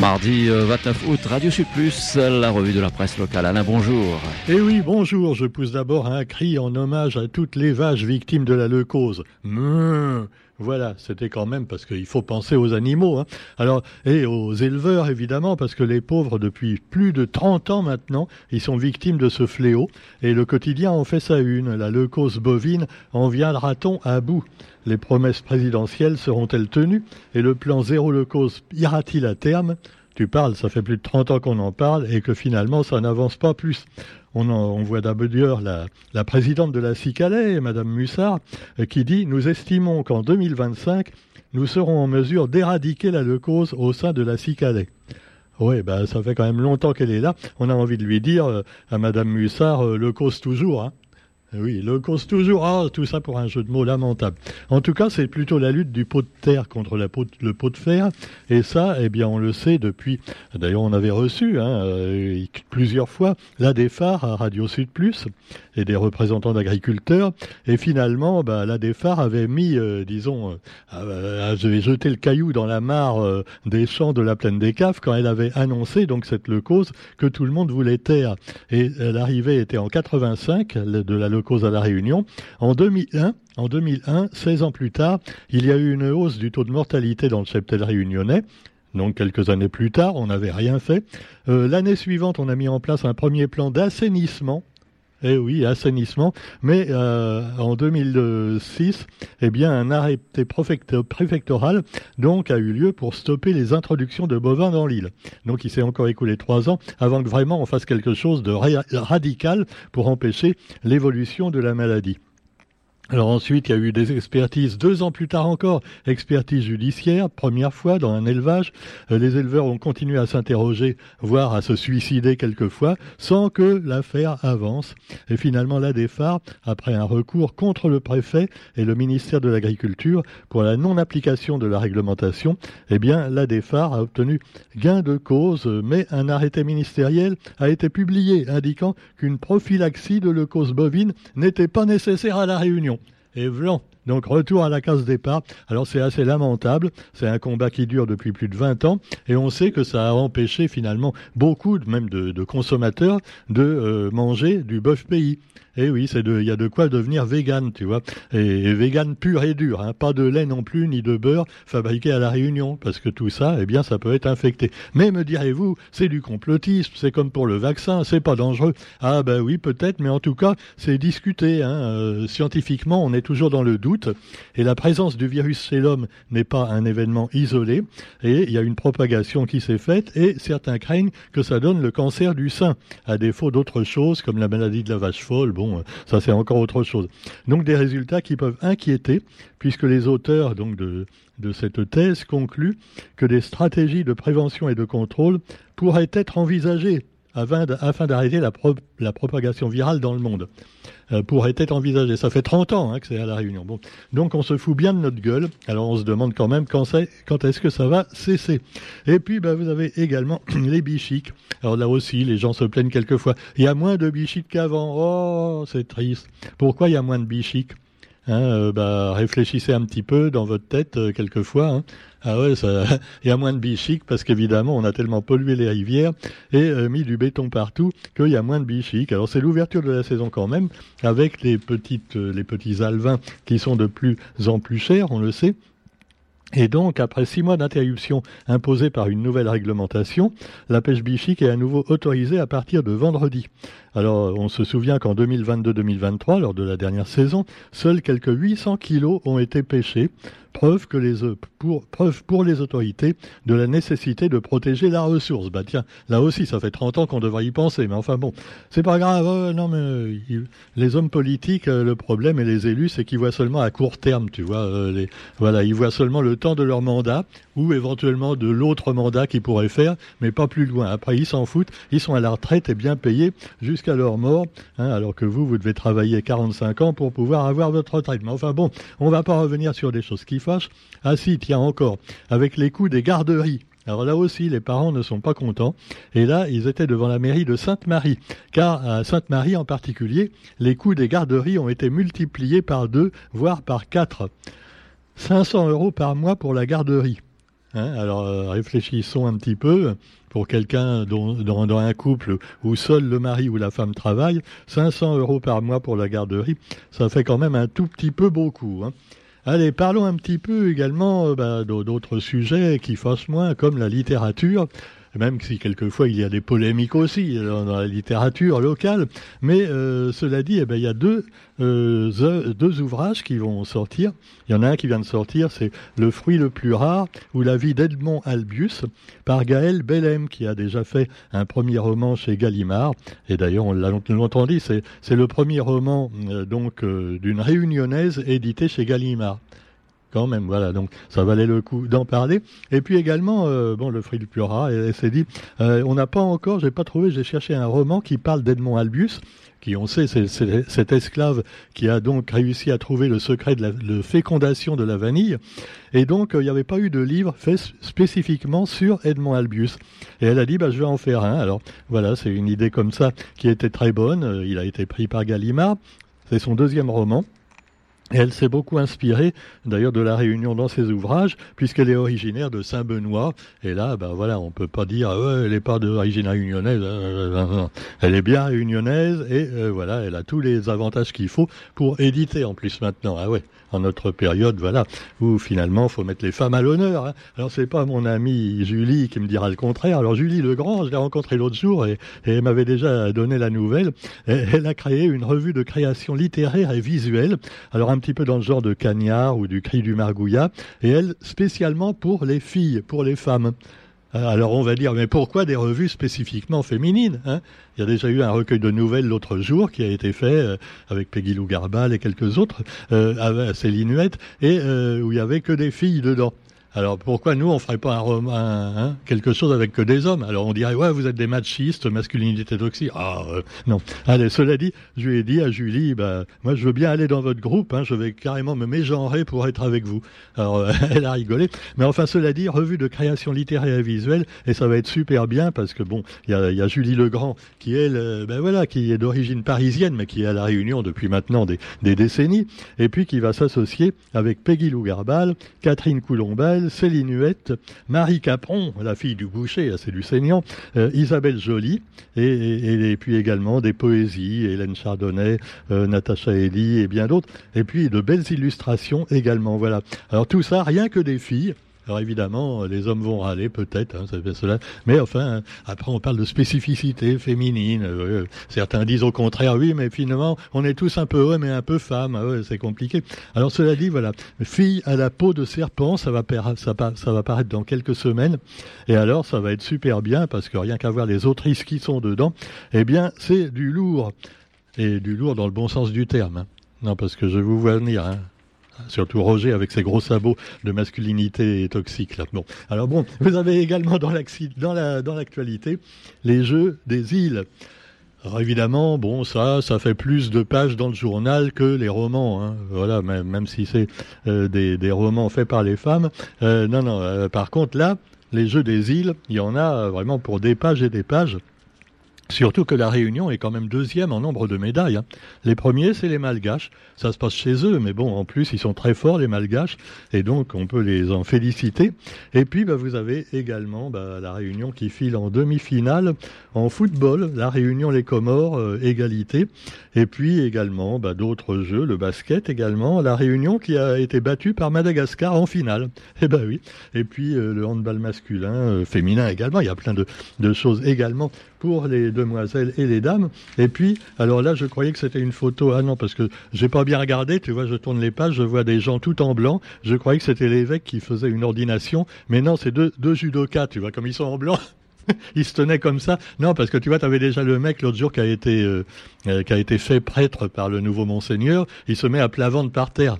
Mardi 29 euh, août, Radio Sud Plus, la revue de la presse locale. Alain, bonjour. Eh oui, bonjour. Je pousse d'abord un cri en hommage à toutes les vaches victimes de la leucose. Voilà, c'était quand même parce qu'il faut penser aux animaux. Hein. Alors, et aux éleveurs, évidemment, parce que les pauvres, depuis plus de 30 ans maintenant, ils sont victimes de ce fléau. Et le quotidien en fait sa une. La leucose bovine en viendra-t-on à bout? Les promesses présidentielles seront-elles tenues? Et le plan zéro leucose ira-t-il à terme? Tu parles, ça fait plus de 30 ans qu'on en parle et que finalement ça n'avance pas plus. On, voit d'abord la, la présidente de la CICALES, Madame Mussard, euh, qui dit Nous estimons qu'en 2025, nous serons en mesure d'éradiquer la leucose au sein de la CICALES. Oui, ben, ça fait quand même longtemps qu'elle est là. On a envie de lui dire euh, à Madame Mussard, euh, leucose toujours. Hein. Oui, le cause toujours. Ah, tout ça pour un jeu de mots lamentable. En tout cas, c'est plutôt la lutte du pot de terre contre le pot de fer. Et ça, eh bien, on le sait depuis. D'ailleurs, on avait reçu hein, euh, plusieurs fois la DEFAR à Radio Sud Plus et des représentants d'agriculteurs. Et finalement, bah, la DEFAR avait mis, euh, disons, euh, jeté le caillou dans la mare euh, des champs de la plaine des Caves quand elle avait annoncé donc cette le cause que tout le monde voulait taire. Et l'arrivée était en 85 de la cause à La Réunion. En 2001, en 2001, 16 ans plus tard, il y a eu une hausse du taux de mortalité dans le cheptel réunionnais. Donc quelques années plus tard, on n'avait rien fait. Euh, l'année suivante, on a mis en place un premier plan d'assainissement eh oui, assainissement. Mais euh, en 2006, eh bien, un arrêté préfectoral donc a eu lieu pour stopper les introductions de bovins dans l'île. Donc, il s'est encore écoulé trois ans avant que vraiment on fasse quelque chose de radical pour empêcher l'évolution de la maladie. Alors ensuite, il y a eu des expertises, deux ans plus tard encore, expertise judiciaire, première fois dans un élevage. Euh, les éleveurs ont continué à s'interroger, voire à se suicider quelquefois, sans que l'affaire avance. Et finalement, la DEFAR, après un recours contre le préfet et le ministère de l'Agriculture pour la non-application de la réglementation, eh bien, la DEFAR a obtenu gain de cause, mais un arrêté ministériel a été publié indiquant qu'une prophylaxie de leucose bovine n'était pas nécessaire à la Réunion et. Donc retour à la case départ. Alors c'est assez lamentable, c'est un combat qui dure depuis plus de 20 ans et on sait que ça a empêché finalement beaucoup même de, consommateurs de euh, manger du bœuf pays. Eh oui, c'est il y a de quoi devenir vegan, tu vois. Et, vegan pur et dur, hein. pas de lait non plus, ni de beurre fabriqué à la Réunion, parce que tout ça, eh bien, ça peut être infecté. Mais me direz-vous, c'est du complotisme, c'est comme pour le vaccin, c'est pas dangereux. Ah ben oui, peut-être, mais en tout cas, c'est discuté. Hein. Euh, scientifiquement, on est toujours dans le doute, et la présence du virus chez l'homme n'est pas un événement isolé, et il y a une propagation qui s'est faite, et certains craignent que ça donne le cancer du sein, à défaut d'autres choses comme la maladie de la vache folle. Bon, ça c'est encore autre chose. Donc des résultats qui peuvent inquiéter, puisque les auteurs de cette thèse concluent que des stratégies de prévention et de contrôle pourraient être envisagées afin d'arrêter la, propagation virale dans le monde. Euh, pourrait être envisagé. Ça fait 30 ans hein, que c'est à la Réunion. Donc on se fout bien de notre gueule. Alors on se demande quand même quand, quand est-ce que ça va cesser. Et puis bah, vous avez également les bichiques. Alors là aussi, les gens se plaignent quelquefois. Il y a moins de bichiques qu'avant. Oh, c'est triste. Pourquoi il y a moins de bichiques? Hein, euh, bah, réfléchissez un petit peu dans votre tête euh, quelquefois. Hein. Ah ouais, ça, il y a moins de bichiques parce qu'évidemment on a tellement pollué les rivières et euh, mis du béton partout qu'il y a moins de bichiques. Alors c'est l'ouverture de la saison quand même avec les petites, les petits alvins qui sont de plus en plus chers, on le sait. Et donc, après six mois d'interruption imposée par une nouvelle réglementation, la pêche bichique est à nouveau autorisée à partir de vendredi. Alors, on se souvient qu'en 2022-2023, lors de la dernière saison, seuls quelques 800 kilos ont été pêchés, preuve, que les, pour, preuve pour les autorités de la nécessité de protéger la ressource. Bah tiens, là aussi, ça fait 30 ans qu'on devrait y penser, mais enfin bon, c'est pas grave. Euh, non, mais les hommes politiques, euh, le problème et les élus, c'est qu'ils voient seulement à court terme, tu vois. Euh, les, voilà, ils voient seulement le temps de leur mandat ou éventuellement de l'autre mandat qu'ils pourraient faire, mais pas plus loin. Après, ils s'en foutent, ils sont à la retraite et bien payés jusqu'à leur mort, hein, alors que vous, vous devez travailler 45 ans pour pouvoir avoir votre retraite. Mais enfin bon, on va pas revenir sur des choses qui ah si, tiens encore, avec les coûts des garderies. Alors là aussi, les parents ne sont pas contents. Et là, ils étaient devant la mairie de Sainte-Marie. Car à Sainte-Marie en particulier, les coûts des garderies ont été multipliés par deux, voire par quatre. 500 euros par mois pour la garderie. Hein. alors euh, réfléchissons un petit peu. Pour quelqu'un dans, un couple où seul le mari ou la femme travaille, 500 euros par mois pour la garderie, ça fait quand même un tout petit peu beaucoup. Hein. Allez, parlons un petit peu également euh, bah, d'autres sujets qui fassent moins, comme la littérature même si quelquefois il y a des polémiques aussi dans, la littérature locale. Mais euh, cela dit, eh ben, il y a deux, euh, deux ouvrages qui vont sortir. Il y en a un qui vient de sortir, c'est Le fruit le plus rare ou La vie d'Edmond Albius par Gaël Bellem, qui a déjà fait un premier roman chez Gallimard. Et d'ailleurs, on l'a dit, c'est le premier roman euh, donc d'une réunionnaise édité chez Gallimard quand même. Voilà, donc ça valait le coup d'en parler. Et puis également, euh, bon, le fruit du Pura, elle s'est dit, euh, on n'a pas encore, j'ai pas trouvé, j'ai cherché un roman qui parle d'Edmond Albius, qui on sait, c'est cet esclave qui a donc réussi à trouver le secret de la fécondation de la vanille. Et donc, euh, il n'y avait pas eu de livre fait spécifiquement sur Edmond Albius. Et elle a dit, bah, je vais en faire un. Alors voilà, c'est une idée comme ça qui était très bonne. Il a été pris par Gallimard. C'est son deuxième roman. Elle s'est beaucoup inspirée, d'ailleurs, de la Réunion dans ses ouvrages, puisqu'elle est originaire de Saint-Benoît. Et là, ben voilà, on peut pas dire, ouais, elle n'est pas d'origine réunionnaise. Elle est bien réunionnaise et euh, voilà, elle a tous les avantages qu'il faut pour éditer en plus maintenant. Ah ouais en notre période, voilà, où finalement, faut mettre les femmes à l'honneur. Hein. Alors, c'est pas mon amie Julie qui me dira le contraire. Alors, Julie Legrand, je l'ai rencontrée l'autre jour et, elle m'avait déjà donné la nouvelle. elle a créé une revue de création littéraire et visuelle. Alors, un petit peu dans le genre de Cagnard ou du Cri du Margouillat. Et elle, spécialement pour les filles, pour les femmes. Euh, alors on va dire, mais pourquoi des revues spécifiquement féminines hein? Il y a déjà eu un recueil de nouvelles l'autre jour qui a été fait euh, avec Peggy Lou Garbal et quelques autres, euh, avec Céline Huette, et euh, où il y avait que des filles dedans. Alors pourquoi nous on ferait pas un, roman, hein, quelque chose avec que des hommes? Alors on dirait ouais vous êtes des machistes, masculinité toxique. Ah euh, non. Allez, cela dit, je lui ai dit à Julie, bah moi je veux bien aller dans votre groupe, hein, je vais carrément me mégenrer pour être avec vous. Alors euh, elle a rigolé, mais enfin cela dit, revue de création littéraire et visuelle et ça va être super bien parce que bon, il y a, y a, Julie Legrand qui elle, euh, ben voilà, qui est d'origine parisienne mais qui est à la Réunion depuis maintenant des, des décennies et puis qui va s'associer avec Peggy Lou Garbal, Catherine Céline Marie Capron, la fille du boucher, c'est du saignant, euh, Isabelle Joly, et, puis également des poésies, Hélène Chardonnay, euh, Natacha Ellie et bien d'autres, et puis de belles illustrations également. Voilà. Alors tout ça, rien que des filles. Alors évidemment, les hommes vont râler peut-être, hein, cela. Mais enfin, après on parle de spécificité féminine. Euh, certains disent au contraire, oui, mais finalement, on est tous un peu hommes et un peu femmes. Ah c'est compliqué. Alors cela dit, voilà, fille à la peau de serpent, ça va, ça va paraître dans quelques semaines. Et alors, ça va être super bien parce que rien qu'à voir les autrices qui sont dedans, eh bien, c'est du lourd et du lourd dans le bon sens du terme. Hein. Non, parce que je vous vois venir. Hein surtout Roger avec ses gros sabots de masculinité toxique. Là. Bon, alors bon, vous avez également dans l'actualité les jeux des îles. Alors évidemment, bon, ça, ça fait plus de pages dans le journal que les romans. Hein. Voilà, même, si c'est euh, des, des, romans faits par les femmes. Euh, non, non. Euh, par contre, là, les jeux des îles, il y en a vraiment pour des pages et des pages. Surtout que la Réunion est quand même deuxième en nombre de médailles. Hein. Les premiers, c'est les Malgaches. Ça se passe chez eux, mais bon, en plus, ils sont très forts, les Malgaches, et donc on peut les en féliciter. Et puis, bah, vous avez également bah, la Réunion qui file en demi-finale en football, la Réunion, les Comores, euh, égalité. Et puis également bah, d'autres jeux, le basket également, la Réunion qui a été battue par Madagascar en finale. Eh ben oui. Et puis euh, le handball masculin, euh, féminin également. Il y a plein de, de choses également pour les demoiselles et les dames. Et puis, alors là, je croyais que c'était une photo. Ah non, parce que j'ai pas bien regardé. Tu vois, je tourne les pages, je vois des gens tout en blanc. Je croyais que c'était l'évêque qui faisait une ordination, mais non, c'est deux, deux judokas. Tu vois, comme ils sont en blanc. ils se tenaient comme ça. Non, parce que tu vois, tu avais déjà le mec l'autre jour qui a été euh, euh, qui a été fait prêtre par le nouveau monseigneur. Il se met à plat ventre par terre.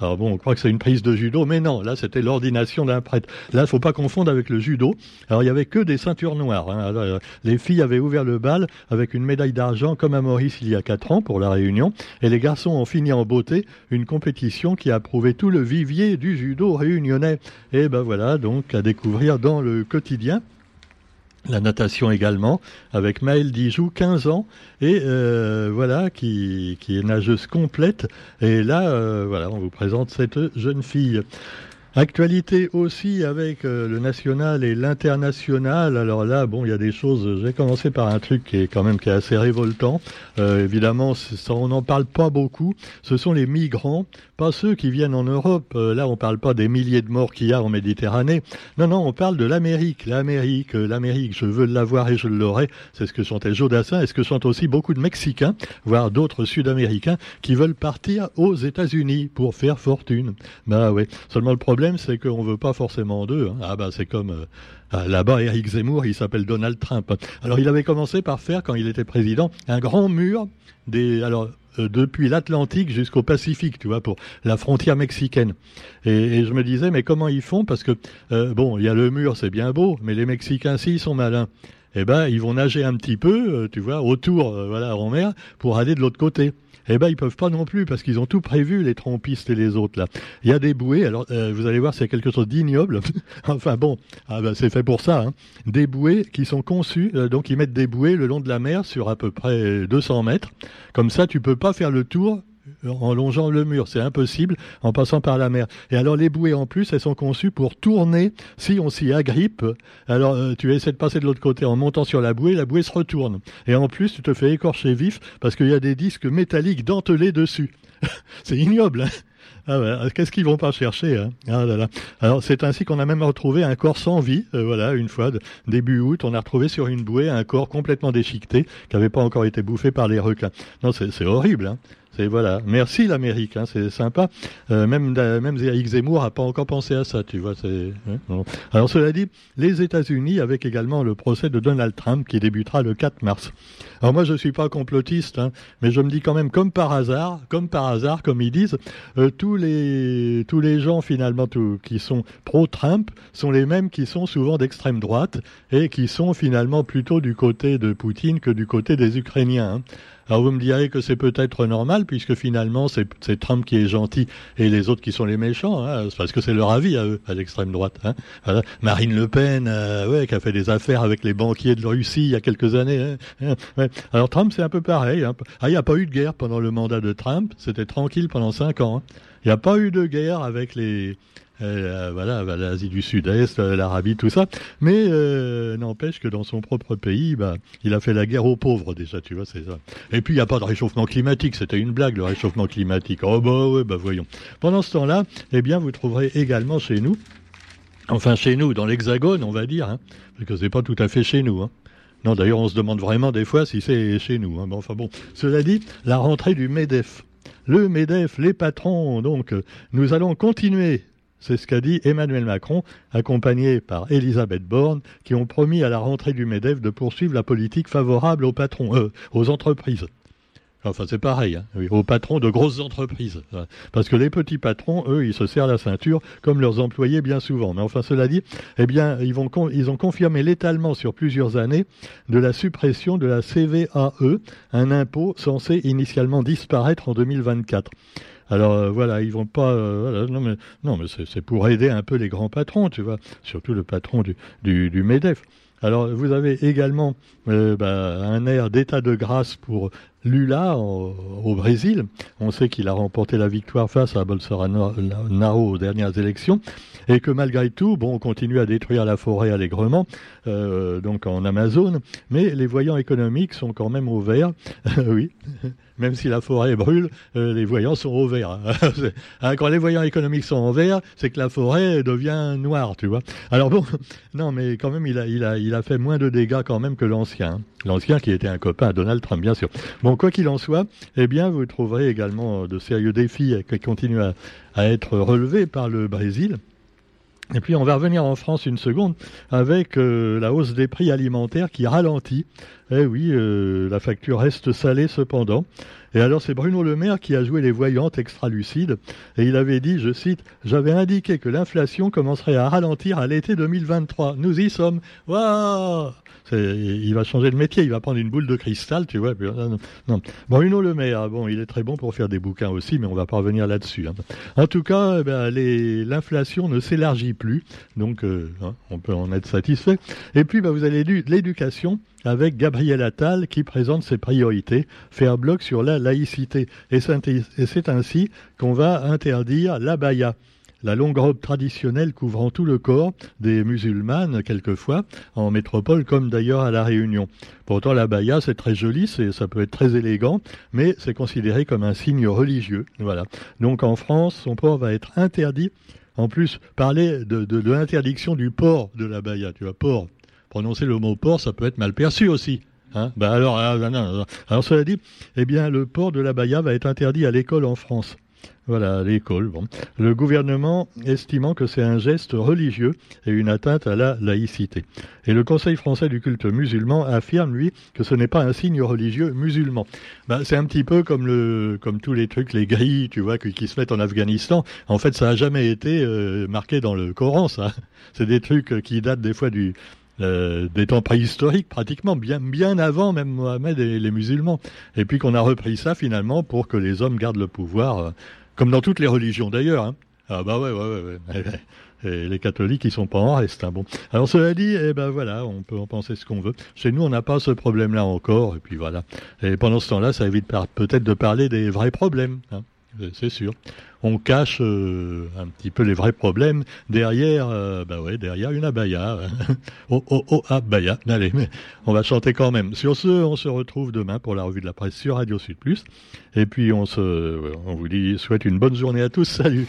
Alors bon, on croit que c'est une prise de judo, mais non, là c'était l'ordination d'un prêtre. Là, il faut pas confondre avec le judo. Alors il y avait que des ceintures noires. Hein. Euh, les filles avaient ouvert le bal avec une médaille d'argent comme à Maurice il y a quatre ans pour la Réunion, et les garçons ont fini en beauté une compétition qui a prouvé tout le vivier du judo réunionnais. Et ben voilà, donc à découvrir dans le quotidien. La natation également, avec Maëlle Dijoux, 15 ans, et euh, voilà, qui, est nageuse complète. Et là, euh, voilà, on vous présente cette jeune fille. Actualité aussi avec euh, le national et l'international. Alors là, bon, il y a des choses. J'ai commencé par un truc qui est quand même qui est assez révoltant. Euh, évidemment, on n'en parle pas beaucoup. Ce sont les migrants, pas ceux qui viennent en Europe. Euh, là, on parle pas des milliers de morts qu'il y a en Méditerranée. Non, non, on parle de l'Amérique. L'Amérique, l'Amérique. Je veux l'avoir et je l'aurai. C'est ce que chantait Jodassin et ce que sont aussi beaucoup de Mexicains, voire d'autres Sud-Américains, qui veulent partir aux États-Unis pour faire fortune? Bah ouais. Seulement le problème c'est qu'on veut pas forcément d'eux. Hein. Ah bah c'est comme euh, ah, là-bas, Eric Zemmour, il s'appelle Donald Trump. Alors il avait commencé par faire, quand il était président, un grand mur alors euh, depuis l'Atlantique jusqu'au Pacifique, tu vois, pour la frontière mexicaine. Et, je me disais, mais comment ils font? Parce que euh, bon, il y a le mur, c'est bien beau, mais les Mexicains, s'ils sont malins, eh ben, ils vont nager un petit peu, tu vois, autour, voilà, en mer, pour aller de l'autre côté eh ben ils peuvent pas non plus parce qu'ils ont tout prévu les trompistes et les autres là. Il y a des bouées, alors euh, vous allez voir c'est quelque chose d'ignoble. enfin bon, ah ben, c'est fait pour ça. Hein. Des bouées qui sont conçues, euh, donc ils mettent des bouées le long de la mer sur à peu près 200 mètres. Comme ça tu peux pas faire le tour en longeant le mur. C'est impossible en passant par la mer. Et alors les bouées en plus, elles sont conçues pour tourner si on s'y agrippe. Alors euh, tu essaies de passer de l'autre côté en montant sur la bouée, la bouée se retourne. Et en plus, tu te fais écorcher vif parce qu'il y a des disques métalliques dentelés dessus. C'est ignoble. Hein ah ouais, qu'est-ce qu'ils vont pas chercher hein? Ah là là. Alors c'est ainsi qu'on a même retrouvé un corps sans vie. Euh, voilà, une fois début août, on a retrouvé sur une bouée un corps complètement déchiqueté qui n'avait pas encore été bouffé par les requins. Non, c'est horrible. Hein c'est voilà. Merci l'Amérique, hein, c'est sympa. Euh, même même Eric Zemmour a pas encore pensé à ça, tu vois. Hein, Alors cela dit, les États-Unis avec également le procès de Donald Trump qui débutera le 4 mars. Alors moi je suis pas complotiste, hein, mais je me dis quand même comme par hasard, comme par hasard, comme ils disent, euh, tous les tous les gens finalement qui sont pro-Trump sont les mêmes qui sont souvent d'extrême droite et qui sont finalement plutôt du côté de Poutine que du côté des Ukrainiens. Hein. Alors vous me direz que c'est peut-être normal puisque finalement c'est Trump qui est gentil et les autres qui sont les méchants, hein, parce que c'est leur avis à eux, à l'extrême droite. Hein. Marine Le Pen, euh, ouais, qui a fait des affaires avec les banquiers de Russie il y a quelques années. Hein, ouais. Alors Trump c'est un peu pareil. Hein. Ah, il n'y a pas eu de guerre pendant le mandat de Trump, c'était tranquille pendant cinq ans. Il n'y a pas eu de guerre avec les euh, voilà, bah, l'Asie du Sud-Est, euh, l'Arabie, tout ça. Mais euh, n'empêche que dans son propre pays, bah, il a fait la guerre aux pauvres déjà, tu vois, c'est ça. Et puis il n'y a pas de réchauffement climatique, c'était une blague le réchauffement climatique. Oh bah ouais, bah voyons. Pendant ce temps-là, eh bien, vous trouverez également chez nous, enfin chez nous, dans l'Hexagone, on va dire, hein, parce que c'est pas tout à fait chez nous. Hein. Non, d'ailleurs, on se demande vraiment des fois si c'est chez nous. Hein. Enfin bon, cela dit, la rentrée du MEDEF. Le MEDEF, les patrons, donc, nous allons continuer c'est ce qu'a dit Emmanuel Macron, accompagné par Elisabeth Borne, qui ont promis à la rentrée du MEDEF de poursuivre la politique favorable aux patrons, euh, aux entreprises. Enfin, c'est pareil, hein, aux patrons de grosses entreprises. Parce que les petits patrons, eux, ils se serrent la ceinture, comme leurs employés bien souvent. Mais enfin, cela dit, eh bien, ils, ont confirmé l'étalement sur plusieurs années de la suppression de la CVAE, un impôt censé initialement disparaître en 2024. Alors euh, voilà, ils vont pas. Euh, non mais c'est pour aider un peu les grands patrons, tu vois, surtout le patron du Medef. Alors vous avez également euh, bah, un air d'état de grâce pour Lula au, Brésil. On sait qu'il a remporté la victoire face à Bolsonaro aux dernières élections et que malgré tout, bon, on continue à détruire la forêt allègrement, euh, donc en Amazone, mais les voyants économiques sont quand même au vert. oui même si la forêt brûle, euh, les voyants sont au vert. Hein, quand les voyants économiques sont en vert, c'est que la forêt devient noire, tu vois. Alors bon, non, mais quand même, il a, il a, a fait moins de dégâts quand même que l'ancien. L'ancien qui était un copain à Donald Trump, bien sûr. Bon, quoi qu'il en soit, eh bien, vous trouverez également de sérieux défis qui continuent à, être relevés par le Brésil. Et puis on va revenir en France une seconde avec euh, la hausse des prix alimentaires qui ralentit. Eh oui, euh, la facture reste salée cependant. Et alors c'est Bruno Le Maire qui a joué les voyantes extra-lucides et il avait dit, je cite, J'avais indiqué que l'inflation commencerait à ralentir à l'été 2023. Nous y sommes. Waouh il va changer de métier, il va prendre une boule de cristal, tu vois. Euh, non, Bruno Le Maire, bon, il est très bon pour faire des bouquins aussi, mais on va pas revenir là-dessus. Hein. En tout cas, eh ben, l'inflation ne s'élargit plus, donc euh, hein, on peut en être satisfait. Et puis, bah, vous avez l'éducation avec Gabriel Attal qui présente ses priorités, faire bloc sur la laïcité. Et c'est ainsi qu'on va interdire l'abaya. la longue robe traditionnelle couvrant tout le corps des musulmanes, quelquefois, en métropole, comme d'ailleurs à La Réunion. Pourtant, la baya, c'est très joli, ça peut être très élégant, mais c'est considéré comme un signe religieux. Voilà. Donc en France, son port va être interdit. En plus, parler de, l'interdiction du port de la baya, tu vois, port. Prononcer le mot port, ça peut être mal perçu aussi. Hein ben alors, alors, cela dit, eh bien, le port de la baya va être interdit à l'école en France. Voilà, l'école. Bon. Le gouvernement estimant que c'est un geste religieux et une atteinte à la laïcité. Et le Conseil français du culte musulman affirme, lui, que ce n'est pas un signe religieux musulman. Ben, c'est un petit peu comme, le, comme tous les trucs, les grilles, tu vois, qui, qui se mettent en Afghanistan. En fait, ça n'a jamais été euh, marqué dans le Coran, ça. C'est des trucs qui datent des fois du, euh, des temps préhistoriques pratiquement, bien, bien avant même Mohamed et les musulmans. Et puis qu'on a repris ça finalement pour que les hommes gardent le pouvoir, euh, comme dans toutes les religions d'ailleurs. Hein. Ah bah ouais, ouais, ouais. ouais. Et les catholiques, ils sont pas en reste. Hein. Bon. Alors cela dit, eh ben voilà, on peut en penser ce qu'on veut. Chez nous, on n'a pas ce problème-là encore, et puis voilà. Et pendant ce temps-là, ça évite peut-être de parler des vrais problèmes. Hein c'est sûr. On cache euh, un petit peu les vrais problèmes derrière, euh, bah ouais, derrière une abaya. oh, oh, oh, abaya. Allez, mais on va chanter quand même. Sur ce, on se retrouve demain pour la revue de la presse sur Radio Sud. Et puis on se, on vous dit, souhaite une bonne journée à tous. Salut.